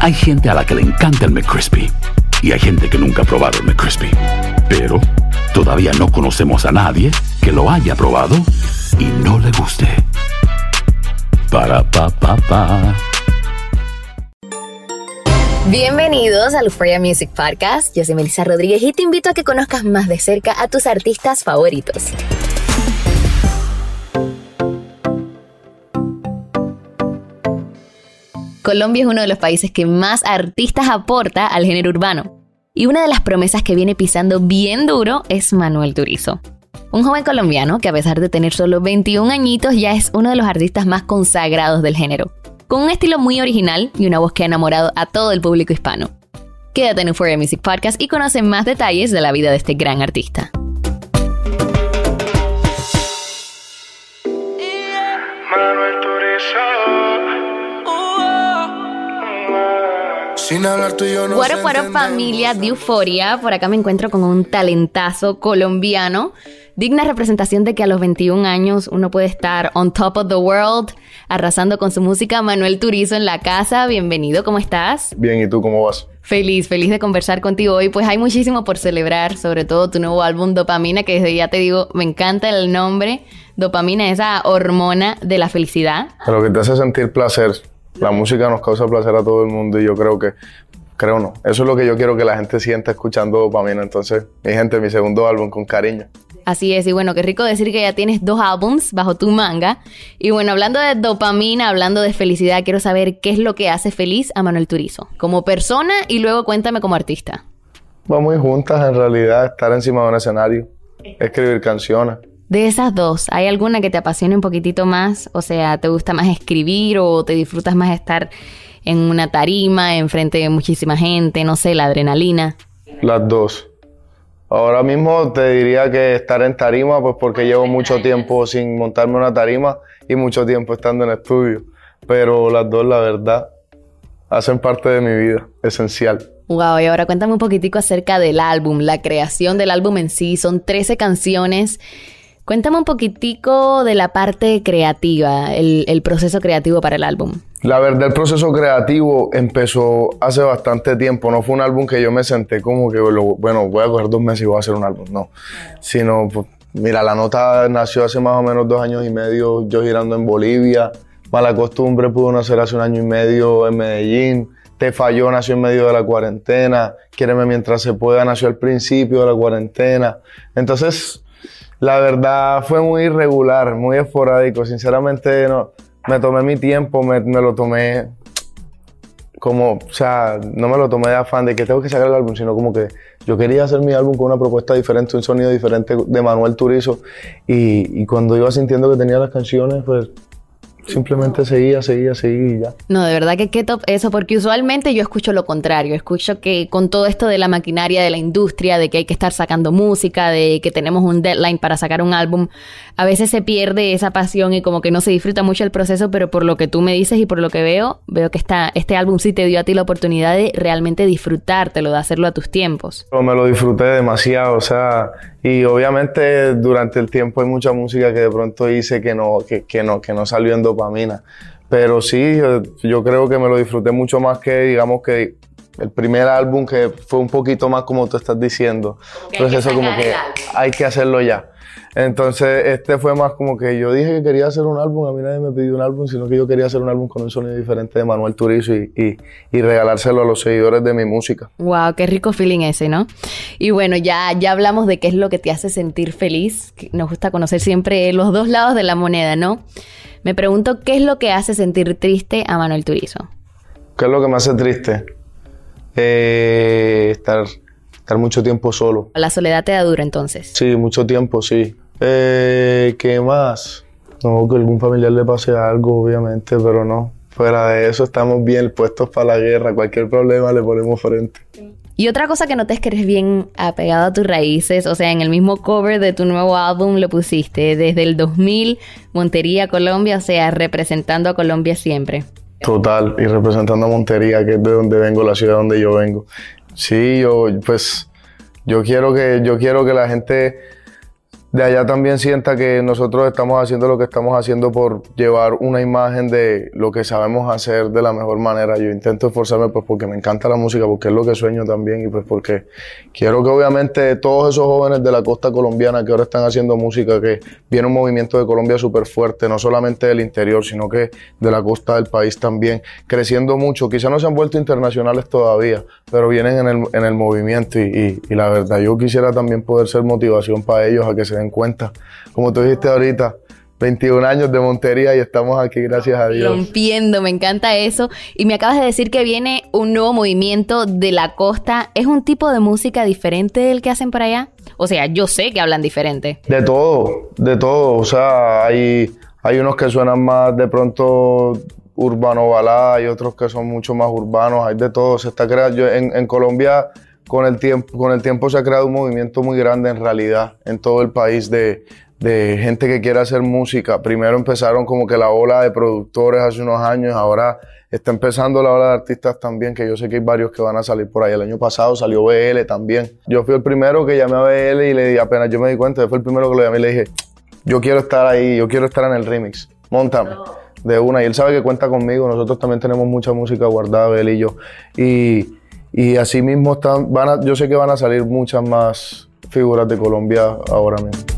Hay gente a la que le encanta el McCrispy y hay gente que nunca ha probado el McCrispy. Pero todavía no conocemos a nadie que lo haya probado y no le guste. Para pa pa pa. Bienvenidos al Euphoria Music Podcast. Yo soy Melissa Rodríguez y te invito a que conozcas más de cerca a tus artistas favoritos. Colombia es uno de los países que más artistas aporta al género urbano. Y una de las promesas que viene pisando bien duro es Manuel Turizo. Un joven colombiano que a pesar de tener solo 21 añitos ya es uno de los artistas más consagrados del género, con un estilo muy original y una voz que ha enamorado a todo el público hispano. Quédate en Euphoria Music Podcast y conoce más detalles de la vida de este gran artista. Sin hablar tú y yo no familia de Euforia, por acá me encuentro con un talentazo colombiano, digna representación de que a los 21 años uno puede estar on top of the world, arrasando con su música. Manuel Turizo en la casa, bienvenido, ¿cómo estás? Bien, ¿y tú cómo vas? Feliz, feliz de conversar contigo hoy, pues hay muchísimo por celebrar, sobre todo tu nuevo álbum Dopamina, que desde ya te digo, me encanta el nombre, Dopamina, esa hormona de la felicidad. Lo que te hace sentir placer. La música nos causa placer a todo el mundo y yo creo que, creo no, eso es lo que yo quiero que la gente sienta escuchando dopamina. Entonces, mi gente, mi segundo álbum con cariño. Así es, y bueno, qué rico decir que ya tienes dos álbums bajo tu manga. Y bueno, hablando de dopamina, hablando de felicidad, quiero saber qué es lo que hace feliz a Manuel Turizo, como persona y luego cuéntame como artista. Vamos muy juntas en realidad, estar encima de un escenario, escribir canciones. De esas dos, ¿hay alguna que te apasione un poquitito más? O sea, ¿te gusta más escribir o te disfrutas más estar en una tarima, enfrente de muchísima gente, no sé, la adrenalina? Las dos. Ahora mismo te diría que estar en tarima, pues porque llevo mucho tiempo sin montarme una tarima y mucho tiempo estando en estudio. Pero las dos, la verdad, hacen parte de mi vida, esencial. Wow, y ahora cuéntame un poquitico acerca del álbum, la creación del álbum en sí. Son 13 canciones. Cuéntame un poquitico de la parte creativa, el, proceso creativo para el álbum. La verdad, el proceso creativo empezó hace bastante tiempo. No fue un álbum que yo me senté como que, bueno, voy a coger dos meses y voy a hacer un álbum. No. Sino, pues, mira, la nota nació hace más o menos dos años y medio, yo girando en Bolivia. Mala costumbre pudo nacer hace un año y medio en Medellín. Te falló, nació en medio de la cuarentena. Quiéreme mientras se pueda, nació al principio de la cuarentena. Entonces, la verdad fue muy irregular, muy esporádico. Sinceramente, no, me tomé mi tiempo, me, lo tomé como, o sea, no me lo tomé de afán de que tengo que sacar el álbum, sino como que yo quería hacer mi álbum con una propuesta diferente, un sonido diferente de Manuel Turizo. Y, y cuando iba sintiendo que tenía las canciones, pues simplemente seguía, seguía, seguía y ya. No, de verdad que qué top eso, porque usualmente yo escucho lo contrario. Escucho que con todo esto de la maquinaria de la industria, de que hay que estar sacando música, de que tenemos un deadline para sacar un álbum, a veces se pierde esa pasión y como que no se disfruta mucho el proceso, pero por lo que tú me dices y por lo que veo, veo que esta, este álbum sí te dio a ti la oportunidad de realmente disfrutártelo, de hacerlo a tus tiempos. Me lo disfruté demasiado, o sea, y obviamente durante el tiempo hay mucha música que de pronto hice que no, que, que no, que no salió en dopamina. Pero sí, yo, yo creo que me lo disfruté mucho más que, digamos, que el primer álbum que fue un poquito más como tú estás diciendo. Entonces eso como que hay que hacerlo ya. Entonces, este fue más como que yo dije que quería hacer un álbum, a mí nadie me pidió un álbum, sino que yo quería hacer un álbum con un sonido diferente de Manuel Turizo y, y, regalárselo a los seguidores de mi música. Wow, qué rico feeling ese, ¿no? Y bueno, ya, ya hablamos de qué es lo que te hace sentir feliz. Nos gusta conocer siempre los dos lados de la moneda, ¿no? Me pregunto, ¿qué es lo que hace sentir triste a Manuel Turizo? ¿Qué es lo que me hace triste? Eh, estar estar mucho tiempo solo. ¿La soledad te da duro entonces? Sí, mucho tiempo, sí. Eh, ¿Qué más? No, que algún familiar le pase algo, obviamente, pero no. Fuera de eso, estamos bien puestos para la guerra. Cualquier problema le ponemos frente. Y otra cosa que noté que eres bien apegado a tus raíces, o sea, en el mismo cover de tu nuevo álbum lo pusiste, desde el 2000, Montería, Colombia, o sea, representando a Colombia siempre. Total, y representando a Montería, que es de donde vengo, la ciudad donde yo vengo. Sí, yo pues yo quiero que yo quiero que la gente de allá también sienta que nosotros estamos haciendo lo que estamos haciendo por llevar una imagen de lo que sabemos hacer de la mejor manera. Yo intento esforzarme pues porque me encanta la música, porque es lo que sueño también y pues porque quiero que obviamente todos esos jóvenes de la costa colombiana que ahora están haciendo música, que viene un movimiento de Colombia súper fuerte, no solamente del interior, sino que de la costa del país también, creciendo mucho. Quizá no se han vuelto internacionales todavía, pero vienen en el, en el movimiento y, y la verdad yo quisiera también poder ser motivación para ellos a que se den cuenta. Como tú dijiste ahorita, 21 años de Montería y estamos aquí, gracias a Dios. Rompiendo, me encanta eso. Y me acabas de decir que viene un nuevo movimiento de la costa. ¿Es un tipo de música diferente del que hacen por allá? O sea, yo sé que hablan diferente. De todo, de todo. O sea, hay, hay unos que suenan más de pronto urbano balada, hay otros que son mucho más urbanos, hay de todo. Se está creando. En, en Colombia con el tiempo, con el tiempo se ha creado un movimiento muy grande en realidad en todo el país de, de gente que quiere hacer música. Primero empezaron como que la ola de productores hace unos años, ahora está empezando la ola de artistas también, que yo sé que hay varios que van a salir por ahí. El año pasado salió BL también. Yo fui el primero que llamé a BL y le di, apenas yo me di cuenta, yo fui el primero que lo llamé y le dije, yo quiero estar ahí, yo quiero estar en el remix, montame. De una, y él sabe que cuenta conmigo, nosotros también tenemos mucha música guardada, él y yo. Y, y así mismo están, van yo sé que van a salir muchas más figuras de Colombia ahora mismo.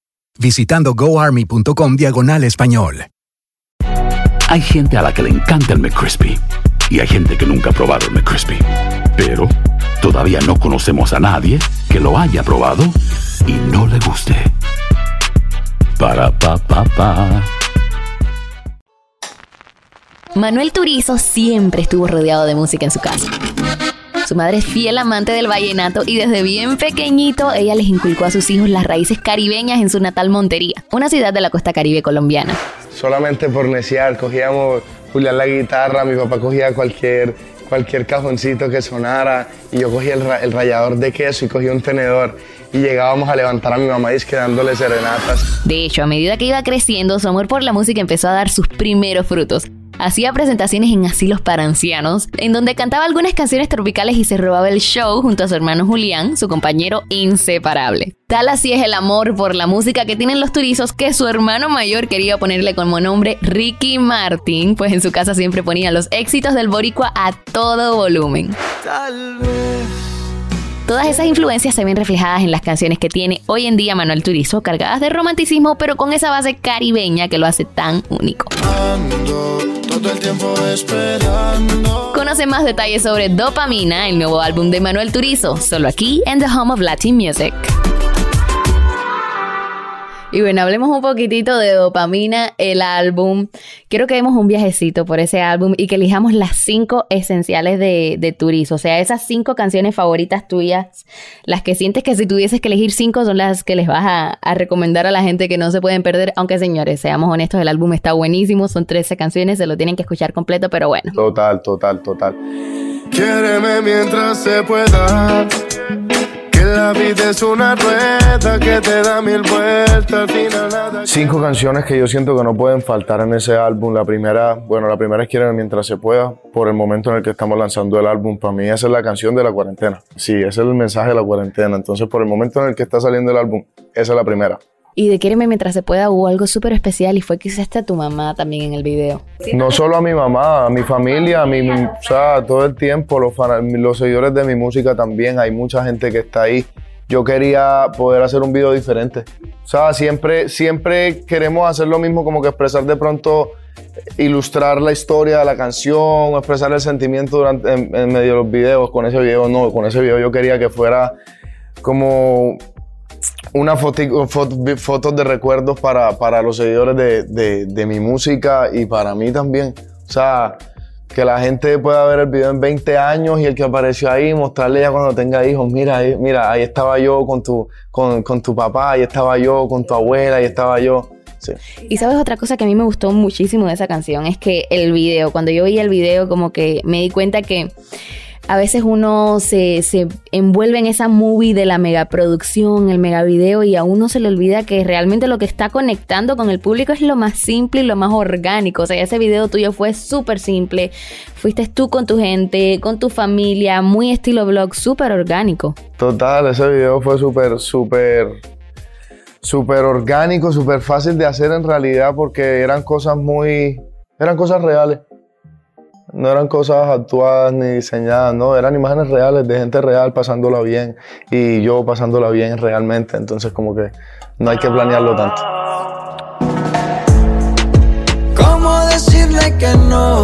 visitando goarmy.com diagonal español. Hay gente a la que le encanta el McCrispy y hay gente que nunca ha probado el McCrispy. Pero todavía no conocemos a nadie que lo haya probado y no le guste. Para pa pa pa. Manuel Turizo siempre estuvo rodeado de música en su casa. Su madre es fiel amante del vallenato y desde bien pequeñito ella les inculcó a sus hijos las raíces caribeñas en su natal Montería, una ciudad de la costa caribe colombiana. Solamente por necear, cogíamos Julián la guitarra, mi papá cogía cualquier, cualquier cajoncito que sonara y yo cogía el, rallador de queso y cogía un tenedor y llegábamos a levantar a mi mamá y dándole serenatas. De hecho, a medida que iba creciendo, su amor por la música empezó a dar sus primeros frutos. Hacía presentaciones en asilos para ancianos, en donde cantaba algunas canciones tropicales y se robaba el show junto a su hermano Julián, su compañero inseparable. Tal así es el amor por la música que tienen los turizos que su hermano mayor quería ponerle como nombre Ricky Martin, pues en su casa siempre ponía los éxitos del boricua a todo volumen. Todas esas influencias se ven reflejadas en las canciones que tiene hoy en día Manuel Turizo, cargadas de romanticismo, pero con esa base caribeña que lo hace tan único. Conoce más detalles sobre Dopamina, el nuevo álbum de Manuel Turizo, solo aquí en The Home of Latin Music. Y bueno, hablemos un poquitito de Dopamina, el álbum. Quiero que demos un viajecito por ese álbum y que elijamos las cinco esenciales de, de Turizo. O sea, esas cinco canciones favoritas tuyas, las que sientes que si tuvieses que elegir cinco son las que les vas a, a recomendar a la gente que no se pueden perder. Aunque señores, seamos honestos, el álbum está buenísimo. Son 13 canciones, se lo tienen que escuchar completo, pero bueno. Total, total, total. Quiéreme mientras se pueda la vida es una rueda que te da mil vueltas al final Cinco canciones que yo siento que no pueden faltar en ese álbum. La primera, bueno, la primera es Quieren mientras se pueda, por el momento en el que estamos lanzando el álbum. Para mí esa es la canción de la cuarentena. Sí, ese es el mensaje de la cuarentena. Entonces, por el momento en el que está saliendo el álbum, esa es la primera. Y de Quiereme mientras se pueda hubo algo súper especial y fue que hiciste a tu mamá también en el video. No solo a mi mamá, a mi familia, a mi, o sea, todo el tiempo, los, los seguidores de mi música también, hay mucha gente que está ahí. Yo quería poder hacer un video diferente. O sea, siempre, siempre queremos hacer lo mismo, como que expresar de pronto, ilustrar la historia de la canción, expresar el sentimiento durante, en, en medio de los videos. Con ese video no, con ese video yo quería que fuera como una foto, fotos de recuerdos para, para los seguidores de, de, mi música y para mí también. O sea, que la gente pueda ver el video en 20 años y el que apareció ahí, mostrarle ya cuando tenga hijos, mira, ahí, mira, ahí estaba yo con tu, con, con tu papá, ahí estaba yo con tu abuela, ahí estaba yo. Sí. Y sabes otra cosa que a mí me gustó muchísimo de esa canción es que el video, cuando yo vi el video como que me di cuenta que a veces uno se, se, envuelve en esa movie de la megaproducción, el megavideo, y a uno se le olvida que realmente lo que está conectando con el público es lo más simple y lo más orgánico. O sea, ese video tuyo fue súper simple. Fuiste tú con tu gente, con tu familia, muy estilo blog, súper orgánico. Total, ese video fue súper, súper súper orgánico, súper fácil de hacer en realidad porque eran cosas muy, eran cosas reales no eran cosas actuadas ni diseñadas, no, eran imágenes reales de gente real pasándola bien y yo pasándola bien realmente, entonces como que no hay que planearlo tanto. ¿Cómo decirle que no?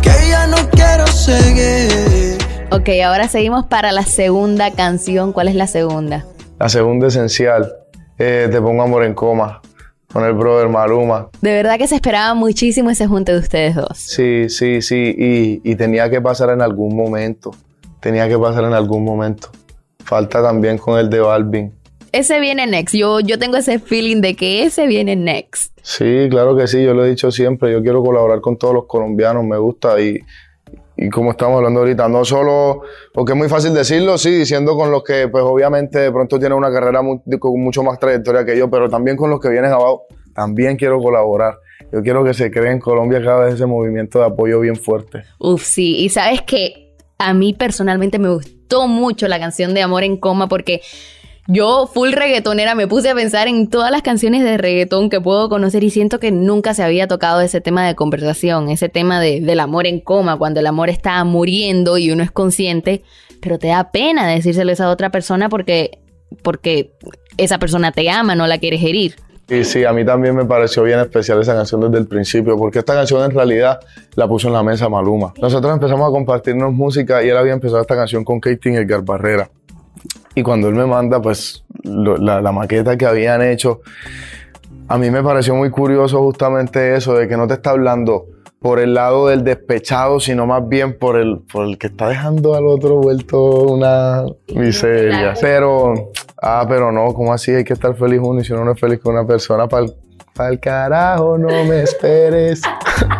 Que ya no quiero seguir. Ok, ahora seguimos para la segunda canción. ¿Cuál es la segunda? La segunda esencial, eh, Te pongo amor en coma con el brother Maluma. De verdad que se esperaba muchísimo ese junte de ustedes dos. Sí, sí, sí, y, tenía que pasar en algún momento. Tenía que pasar en algún momento. Falta también con el de Balvin. Ese viene next. Yo, yo tengo ese feeling de que ese viene next. Sí, claro que sí. Yo lo he dicho siempre. Yo quiero colaborar con todos los colombianos. Me gusta y, y como estamos hablando ahorita, no solo, porque es muy fácil decirlo, sí, diciendo con los que pues obviamente de pronto tienen una carrera con mucho más trayectoria que yo, pero también con los que vienen abajo, también quiero colaborar. Yo quiero que se cree en Colombia cada vez ese movimiento de apoyo bien fuerte. Uf, sí, y sabes que a mí personalmente me gustó mucho la canción de Amor en Coma porque yo, full reggaetonera, me puse a pensar en todas las canciones de reggaetón que puedo conocer y siento que nunca se había tocado ese tema de conversación, ese tema de, del amor en coma, cuando el amor está muriendo y uno es consciente, pero te da pena decírselo a esa otra persona porque, porque esa persona te ama, no la quieres herir. Y sí, a mí también me pareció bien especial esa canción desde el principio, porque esta canción en realidad la puso en la mesa Maluma. Nosotros empezamos a compartirnos música y él había empezado esta canción con Katie Edgar Barrera. Y cuando él me manda, pues, la, la, maqueta que habían hecho, a mí me pareció muy curioso justamente eso, de que no te está hablando por el lado del despechado, sino más bien por el, por el que está dejando al otro vuelto una miseria. Pero, ah, pero no, ¿cómo así? Hay que estar feliz uno y si uno no es feliz con una persona, para el carajo, no me esperes.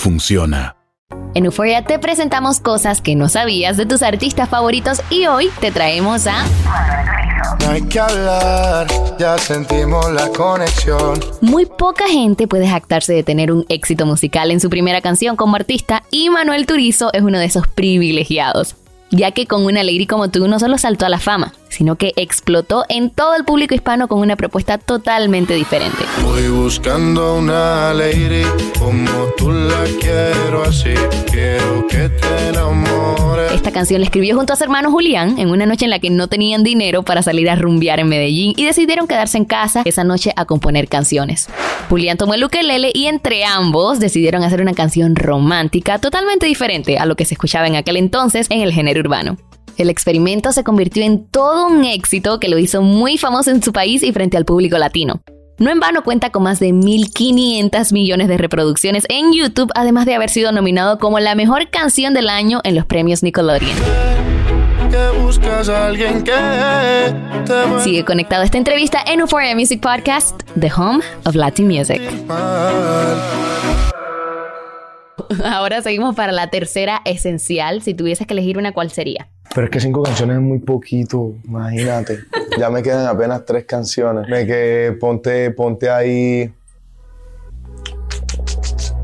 funciona. En Euphoria te presentamos cosas que no sabías de tus artistas favoritos y hoy te traemos a... No hay que hablar, ya sentimos la conexión. Muy poca gente puede jactarse de tener un éxito musical en su primera canción como artista y Manuel Turizo es uno de esos privilegiados ya que con una lady como tú no solo saltó a la fama, sino que explotó en todo el público hispano con una propuesta totalmente diferente. Voy buscando una lady como tú la quiero así. Quiero que te enamores. Esta canción la escribió junto a su hermano Julián en una noche en la que no tenían dinero para salir a rumbear en Medellín y decidieron quedarse en casa esa noche a componer canciones. Julián tomó el ukelele y entre ambos decidieron hacer una canción romántica totalmente diferente a lo que se escuchaba en aquel entonces en el género urbano. El experimento se convirtió en todo un éxito que lo hizo muy famoso en su país y frente al público latino. No en vano cuenta con más de 1.500 millones de reproducciones en YouTube, además de haber sido nominado como la mejor canción del año en los premios Nickelodeon. Sigue conectado a esta entrevista en Euphoria Music Podcast, The Home of Latin Music. Ahora seguimos para la tercera esencial. Si tuvieses que elegir una, ¿cuál sería? Pero es que cinco canciones es muy poquito, imagínate. ya me quedan apenas tres canciones. Me que ponte, ponte ahí.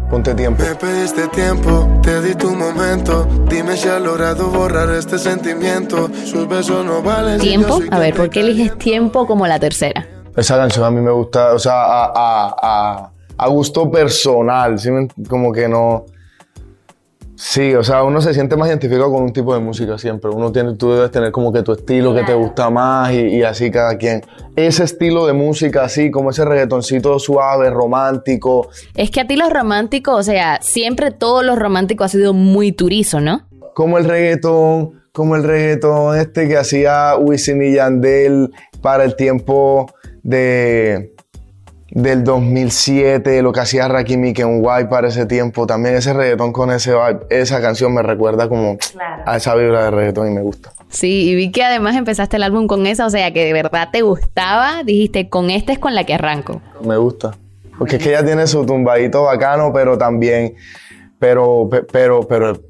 Ponte tiempo. Me pediste tiempo, te di tu momento. Dime si has logrado borrar este sentimiento. Sus besos no valen. Tiempo. A ver, ¿por qué eliges tiempo como la tercera? Esa canción a mí me gusta, o sea, a, a- a- a gusto personal, ¿sí? me- como que no. Sí, o sea, uno se siente más identificado con un tipo de música siempre. Uno tiene, tú debes tener como que tu estilo que te gusta más y, y así cada quien. Ese estilo de música así, como ese reggaetoncito suave, romántico, Es que a ti los románticos, o sea, siempre todo lo romántico ha sido muy turizo, ¿no? como el reggaetón, como el reggaetón este que hacía Wisin y Yandel para el tiempo de del 2007, lo que hacía Rakim y Kenway para ese tiempo, también ese reggaetón con ese vibe, esa canción me recuerda como a esa vibra de reggaetón y me gusta. Sí, y vi que además empezaste el álbum con esa, o sea, que de verdad te gustaba. Dijiste, con esta es con la que arranco. Me gusta. Porque es que ella tiene su tumbadito bacano, pero también, pero, pe- pero, pero,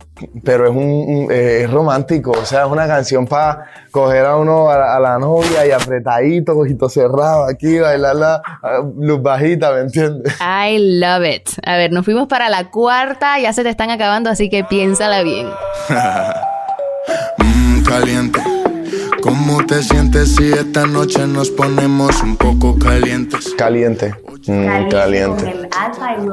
pero es un, un- eh, es romántico. O sea, es una canción para coger a uno, a la, a la novia y apretadito, ojito cerrado aquí, bailarla, ah, luz bajita, ¿me entiendes? I love it. A ver, nos fuimos para la cuarta, ya se te están acabando, así que piénsala bien. Mm, caliente. ¿Cómo te sientes si esta noche nos ponemos un poco calientes? Caliente, mm, caliente.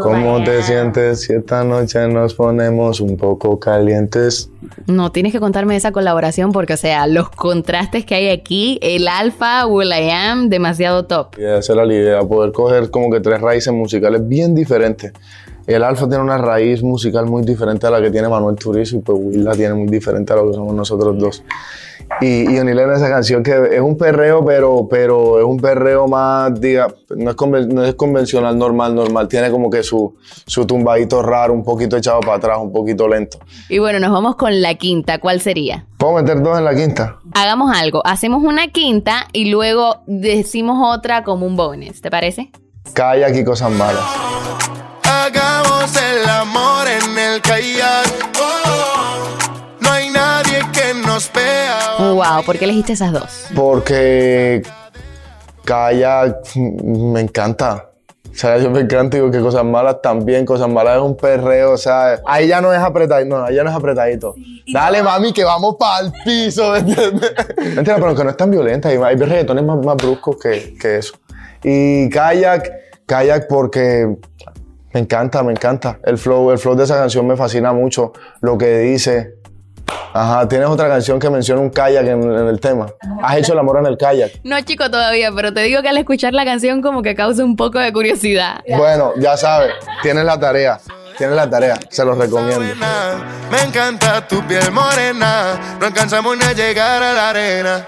¿Cómo te sientes si esta noche nos ponemos un poco calientes? No, tienes que contarme esa colaboración porque, o sea, los contrastes que hay aquí, el alfa, Will I Am, demasiado top. Y esa era la idea, poder coger como que tres raíces musicales bien diferentes el Alfa tiene una raíz musical muy diferente a la que tiene Manuel Turizo y pues Will la tiene muy diferente a lo que somos nosotros dos. Y, y en esa canción que es un perreo, pero, pero es un perreo más, diga, no es, conven- no es convencional, normal, normal. Tiene como que su, su tumbadito raro, un poquito echado para atrás, un poquito lento. Y bueno, nos vamos con la quinta. ¿Cuál sería? ¿Puedo meter dos en la quinta? Hagamos algo. Hacemos una quinta y luego decimos otra como un bonus. ¿Te parece? Kayak y cosas el amor en el kayak. Oh, no hay nadie que nos vea. Wow, ¿por qué elegiste esas dos? Porque kayak me encanta. O sea, yo me encanta, digo que cosas malas también, cosas malas es un perreo, o sea, ahí ya no es apretadito, no, ahí ya no es apretadito. Dale, mami, que vamos para el piso, ¿me entiendes? Mentira, pero que no es tan violenta, hay, hay reggaetones más, más bruscos que, que eso. Y kayak, kayak porque me encanta, me encanta. El flow, el flow de esa canción me fascina mucho, lo que dice. Ajá, tienes otra canción que menciona un kayak en, en el tema. Has hecho el amor en el kayak. No, chico, todavía, pero te digo que al escuchar la canción como que causa un poco de curiosidad. Bueno, ya sabes, tienes la tarea. Tienes la tarea, se los recomiendo. Me encanta tu piel morena. No alcanzamos ni a llegar a la arena.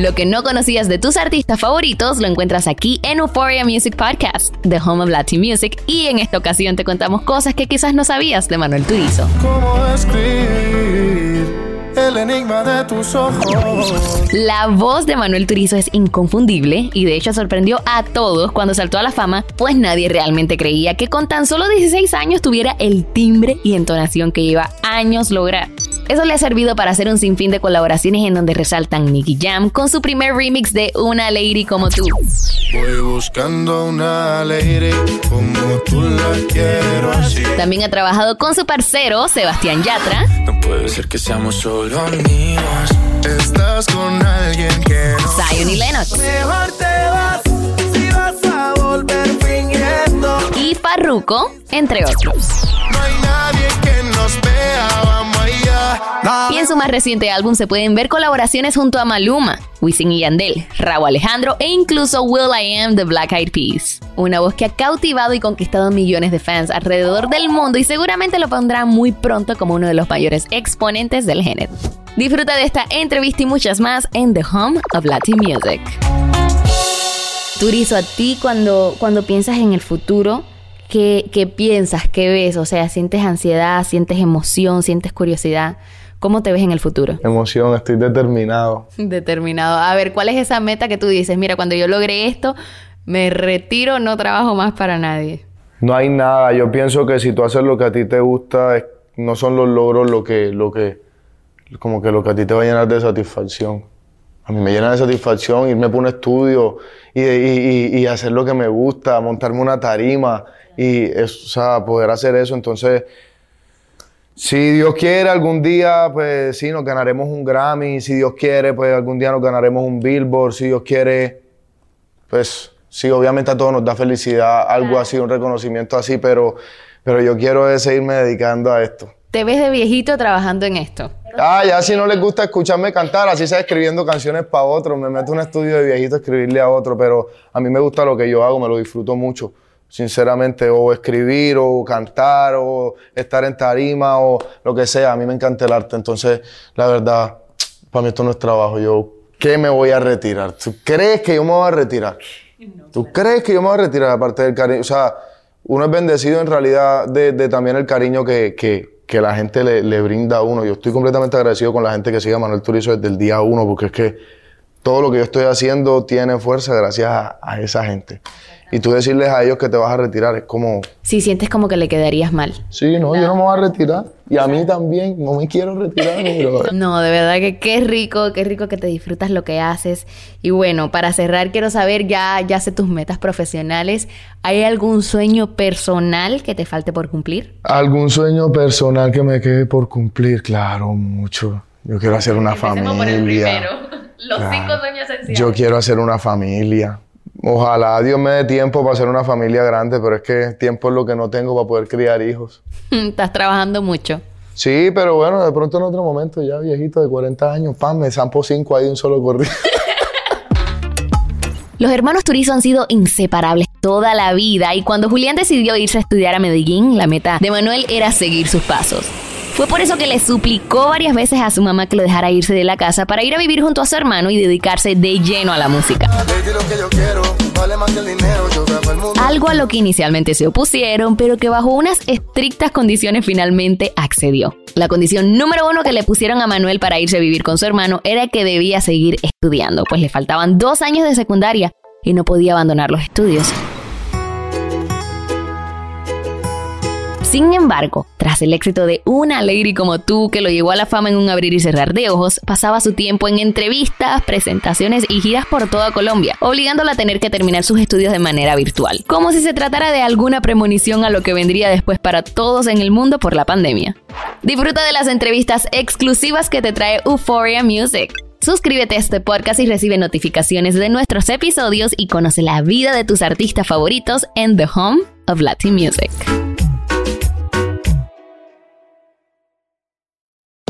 Lo que no conocías de tus artistas favoritos lo encuentras aquí en Euphoria Music Podcast, The Home of Latin Music, y en esta ocasión te contamos cosas que quizás no sabías de Manuel Turizo. ¿Cómo escribir el enigma de tus ojos? La voz de Manuel Turizo es inconfundible y de hecho sorprendió a todos cuando saltó a la fama, pues nadie realmente creía que con tan solo 16 años tuviera el timbre y entonación que lleva años lograr. Eso le ha servido para hacer un sinfín de colaboraciones en donde resaltan Nicky Jam con su primer remix de Una Lady como tú. Voy buscando una lady como tú la quiero así. También ha trabajado con su parcero Sebastián Yatra, No puede ser que seamos solo amigos. Estás con alguien que no. Zion y Lennox Mejor te vas y Farruko, entre otros. No hay nadie que nos vea, vamos allá. Y en su más reciente álbum se pueden ver colaboraciones junto a Maluma, Wisin y Yandel, Raúl Alejandro e incluso Will I Am de Black Eyed Peas. Una voz que ha cautivado y conquistado millones de fans alrededor del mundo y seguramente lo pondrá muy pronto como uno de los mayores exponentes del género. Disfruta de esta entrevista y muchas más en The Home of Latin Music. Turizo, a ti cuando, cuando piensas en el futuro, ¿qué, ¿qué piensas? ¿Qué ves? O sea, ¿sientes ansiedad? ¿Sientes emoción? ¿Sientes curiosidad? ¿Cómo te ves en el futuro? Emoción, estoy determinado. Determinado. A ver, ¿cuál es esa meta que tú dices? Mira, cuando yo logre esto, me retiro, no trabajo más para nadie. No hay nada. Yo pienso que si tú haces lo que a ti te gusta, no son los logros lo que, lo que, como que lo que a ti te va a llenar de satisfacción. A mí me llena de satisfacción irme por un estudio y, y, y, hacer lo que me gusta, montarme una tarima y es, o sea, poder hacer eso. Entonces, si Dios quiere, algún día, pues sí, nos ganaremos un Grammy. Si Dios quiere, pues algún día nos ganaremos un Billboard. Si Dios quiere, pues sí, obviamente a todos nos da felicidad, algo así, un reconocimiento así, pero, pero yo quiero seguirme dedicando a esto. ¿Te ves de viejito trabajando en esto? Ah, ya si no les gusta escucharme cantar, así sea escribiendo canciones para otros, me meto en un estudio de viejito a escribirle a otro, pero a mí me gusta lo que yo hago, me lo disfruto mucho, sinceramente, o escribir, o cantar, o estar en tarima, o lo que sea, a mí me encanta el arte, entonces, la verdad, para mí esto no es trabajo, yo, ¿qué me voy a retirar? ¿Tú crees que yo me voy a retirar? ¿Tú crees que yo me voy a retirar aparte del cariño? O sea, uno es bendecido en realidad de, de también el cariño que, que que la gente le, brinda a uno. Yo estoy completamente agradecido con la gente que sigue a Manuel Turizo desde el día uno, porque es que todo lo que yo estoy haciendo tiene fuerza gracias a esa gente. Y tú decirles a ellos que te vas a retirar es como... Si sientes como que le quedarías mal. Sí, no, yo no me voy a retirar. Y a mí también, no me quiero retirar. no, de verdad que qué rico, qué rico que te disfrutas lo que haces. Y bueno, para cerrar quiero saber, ya, ya sé tus metas profesionales. ¿Hay algún sueño personal que te falte por cumplir? ¿Algún sueño personal que me quede por cumplir? Claro, mucho. Yo quiero hacer una familia. Por el primero. Los cinco sueños esenciales. Yo quiero hacer una familia Ojalá Dios me dé tiempo para hacer una familia grande, pero es que tiempo es lo que no tengo para poder criar hijos. Estás trabajando mucho. Sí, pero bueno, de pronto en otro momento, ya viejito de 40 años, pam, me zampo cinco ahí un solo corrido. Los hermanos Turizo han sido inseparables toda la vida y cuando Julián decidió irse a estudiar a Medellín, la meta de Manuel era seguir sus pasos. Fue por eso que le suplicó varias veces a su mamá que lo dejara irse de la casa para ir a vivir junto a su hermano y dedicarse de lleno a la música. Algo a lo que inicialmente se opusieron, pero que bajo unas estrictas condiciones finalmente accedió. La condición número uno que le pusieron a Manuel para irse a vivir con su hermano era que debía seguir estudiando, pues le faltaban dos años de secundaria y no podía abandonar los estudios. Sin embargo, tras el éxito de Una Lady como tú, que lo llevó a la fama en un abrir y cerrar de ojos, pasaba su tiempo en entrevistas, presentaciones y giras por toda Colombia, obligándola a tener que terminar sus estudios de manera virtual, como si se tratara de alguna premonición a lo que vendría después para todos en el mundo por la pandemia. Disfruta de las entrevistas exclusivas que te trae Euphoria Music. Suscríbete a este podcast y recibe notificaciones de nuestros episodios y conoce la vida de tus artistas favoritos en The Home of Latin Music.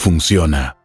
funciona.